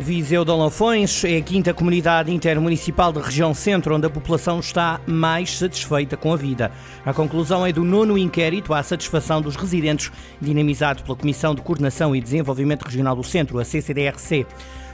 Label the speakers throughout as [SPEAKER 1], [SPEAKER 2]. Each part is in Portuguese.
[SPEAKER 1] Viseu de Lafões é a quinta comunidade intermunicipal da região centro onde a população está mais satisfeita com a vida. A conclusão é do nono inquérito à satisfação dos residentes, dinamizado pela Comissão de Coordenação e Desenvolvimento Regional do Centro, a CCDRC.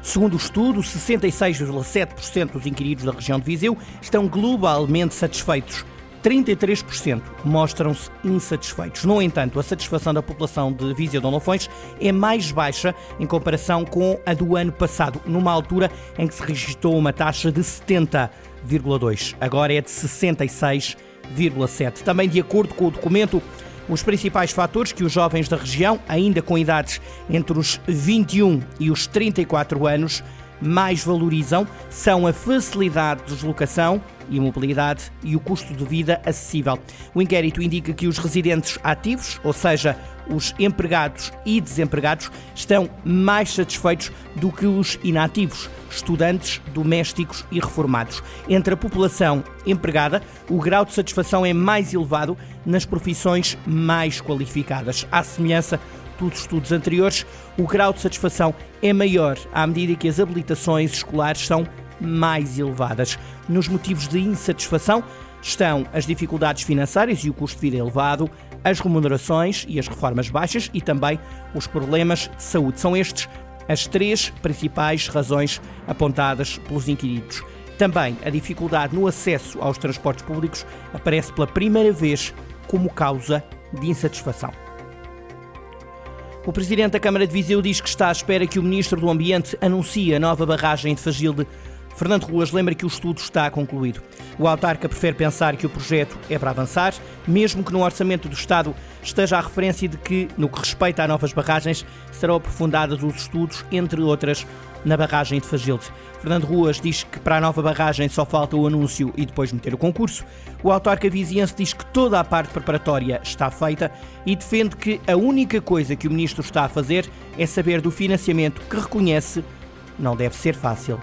[SPEAKER 1] Segundo o estudo, 66,7% dos inquiridos da região de Viseu estão globalmente satisfeitos. 33% mostram-se insatisfeitos. No entanto, a satisfação da população de Viseu de Lafões é mais baixa em comparação com a do ano passado, numa altura em que se registrou uma taxa de 70,2. Agora é de 66,7. Também de acordo com o documento, os principais fatores que os jovens da região, ainda com idades entre os 21 e os 34 anos, mais valorizam são a facilidade de deslocação e mobilidade e o custo de vida acessível. O inquérito indica que os residentes ativos, ou seja, os empregados e desempregados, estão mais satisfeitos do que os inativos, estudantes, domésticos e reformados. Entre a população empregada, o grau de satisfação é mais elevado nas profissões mais qualificadas, à semelhança dos estudos anteriores, o grau de satisfação é maior à medida que as habilitações escolares são mais elevadas. Nos motivos de insatisfação estão as dificuldades financeiras e o custo de vida elevado, as remunerações e as reformas baixas e também os problemas de saúde. São estes as três principais razões apontadas pelos inquiridos. Também a dificuldade no acesso aos transportes públicos aparece pela primeira vez como causa de insatisfação. O presidente da Câmara de Viseu diz que está à espera que o ministro do Ambiente anuncie a nova barragem de Fagilde. Fernando Ruas lembra que o estudo está concluído. O autarca prefere pensar que o projeto é para avançar, mesmo que no orçamento do Estado esteja a referência de que, no que respeita a novas barragens, serão aprofundados os estudos, entre outras, na barragem de Fagilde. Fernando Ruas diz que para a nova barragem só falta o anúncio e depois meter o concurso. O autarca viziense diz que toda a parte preparatória está feita e defende que a única coisa que o ministro está a fazer é saber do financiamento que reconhece não deve ser fácil.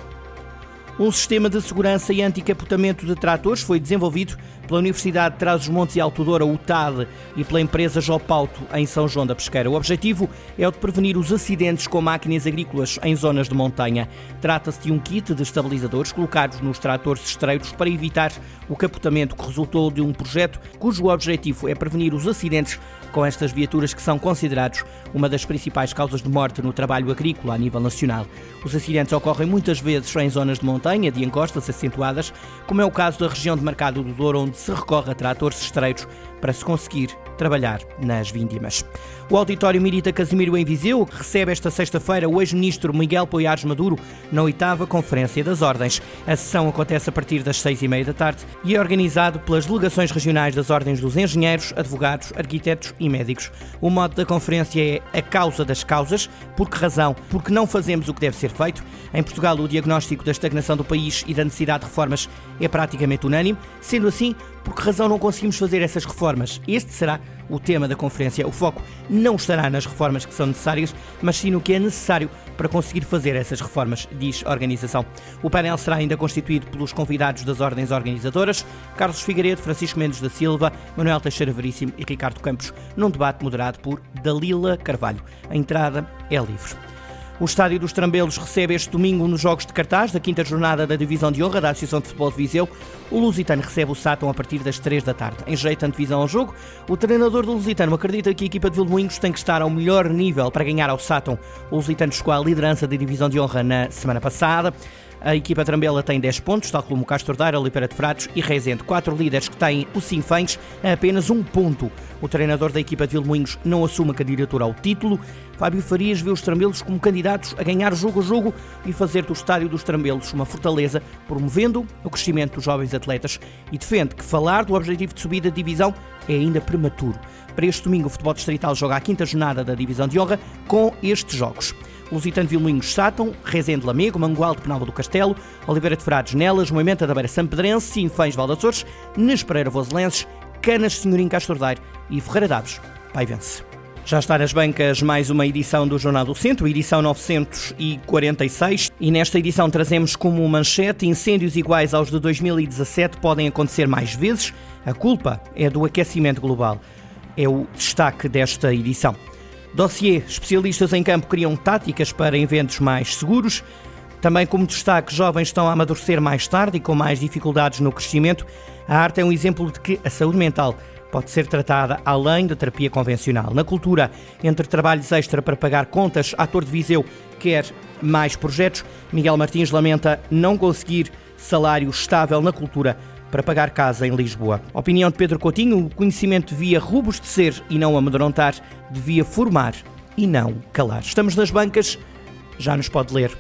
[SPEAKER 1] Um sistema de segurança e anticapotamento de tratores foi desenvolvido pela Universidade de Trás-os-Montes e Alto Douro, UTAD, e pela empresa Jopauto, em São João da Pesqueira. O objetivo é o de prevenir os acidentes com máquinas agrícolas em zonas de montanha. Trata-se de um kit de estabilizadores colocados nos tratores estreitos para evitar o capotamento que resultou de um projeto cujo objetivo é prevenir os acidentes com estas viaturas que são considerados uma das principais causas de morte no trabalho agrícola a nível nacional. Os acidentes ocorrem muitas vezes em zonas de montanha, de encostas acentuadas, como é o caso da região de Mercado do Douro, onde se recorre a tratores estreitos para se conseguir trabalhar nas víndimas. O Auditório Mirita Casimiro em Viseu recebe esta sexta-feira o ex-ministro Miguel Poiares Maduro na oitava Conferência das Ordens. A sessão acontece a partir das seis e meia da tarde e é organizado pelas delegações regionais das Ordens dos Engenheiros, Advogados, Arquitetos e Médicos. O modo da conferência é a causa das causas. Por que razão? Porque não fazemos o que deve ser feito. Em Portugal, o diagnóstico da estagnação do país e da necessidade de reformas é praticamente unânime. Sendo assim, por que razão não conseguimos fazer essas reformas? Este será o tema da conferência. O foco não estará nas reformas que são necessárias, mas sim no que é necessário para conseguir fazer essas reformas, diz a organização. O painel será ainda constituído pelos convidados das ordens organizadoras, Carlos Figueiredo, Francisco Mendes da Silva, Manuel Teixeira Veríssimo e Ricardo Campos, num debate moderado por Dalila Carvalho. A entrada é livre. O Estádio dos Trambelos recebe este domingo nos Jogos de Cartaz da quinta jornada da Divisão de Honra da Associação de Futebol de Viseu. O Lusitano recebe o Sátão a partir das 3 da tarde. Em jeito antevisão ao jogo, o treinador do Lusitano acredita que a equipa de Vilmoinhos tem que estar ao melhor nível para ganhar ao Sátão. O Lusitano chegou à liderança da Divisão de Honra na semana passada. A equipa Trambela tem 10 pontos, tal como Castro Daire, Oliveira de Frades e Rezende. Quatro líderes que têm o Sinfãs a apenas um ponto. O treinador da equipa de Vilmoinhos não assume a candidatura ao título. Fábio Farias vê os Trambelos como candidatos a ganhar jogo a jogo e fazer do estádio dos Trambelos uma fortaleza, promovendo o crescimento dos jovens atletas e defende que falar do objetivo de subida de divisão é ainda prematuro. Para este domingo, o futebol distrital joga a quinta jornada da Divisão de Honra com estes jogos. Lusitano de Sátão, Rezende Lamego, Mangual de Penalva do Castelo, Oliveira de Frades Nelas, Moimenta da Beira Sampedrense, Sinfães Valdaçores, Nespereira Voselenses, Canas Senhorim Castordeiro e Ferreira Daves Paivense. Já está nas bancas mais uma edição do Jornal do Centro, edição 946, e nesta edição trazemos como manchete incêndios iguais aos de 2017 podem acontecer mais vezes. A culpa é do aquecimento global. É o destaque desta edição. Dossier, especialistas em campo criam táticas para eventos mais seguros. Também como destaque, jovens estão a amadurecer mais tarde e com mais dificuldades no crescimento. A arte é um exemplo de que a saúde mental pode ser tratada além da terapia convencional. Na cultura, entre trabalhos extra para pagar contas, ator de Viseu quer mais projetos. Miguel Martins lamenta não conseguir salário estável na cultura para pagar casa em Lisboa. Opinião de Pedro Coutinho: o conhecimento devia robustecer e não amedrontar, devia formar e não calar. Estamos nas bancas, já nos pode ler.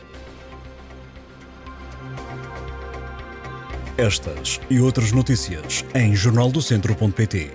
[SPEAKER 2] Estas e outras notícias em jornaldocentro.pt.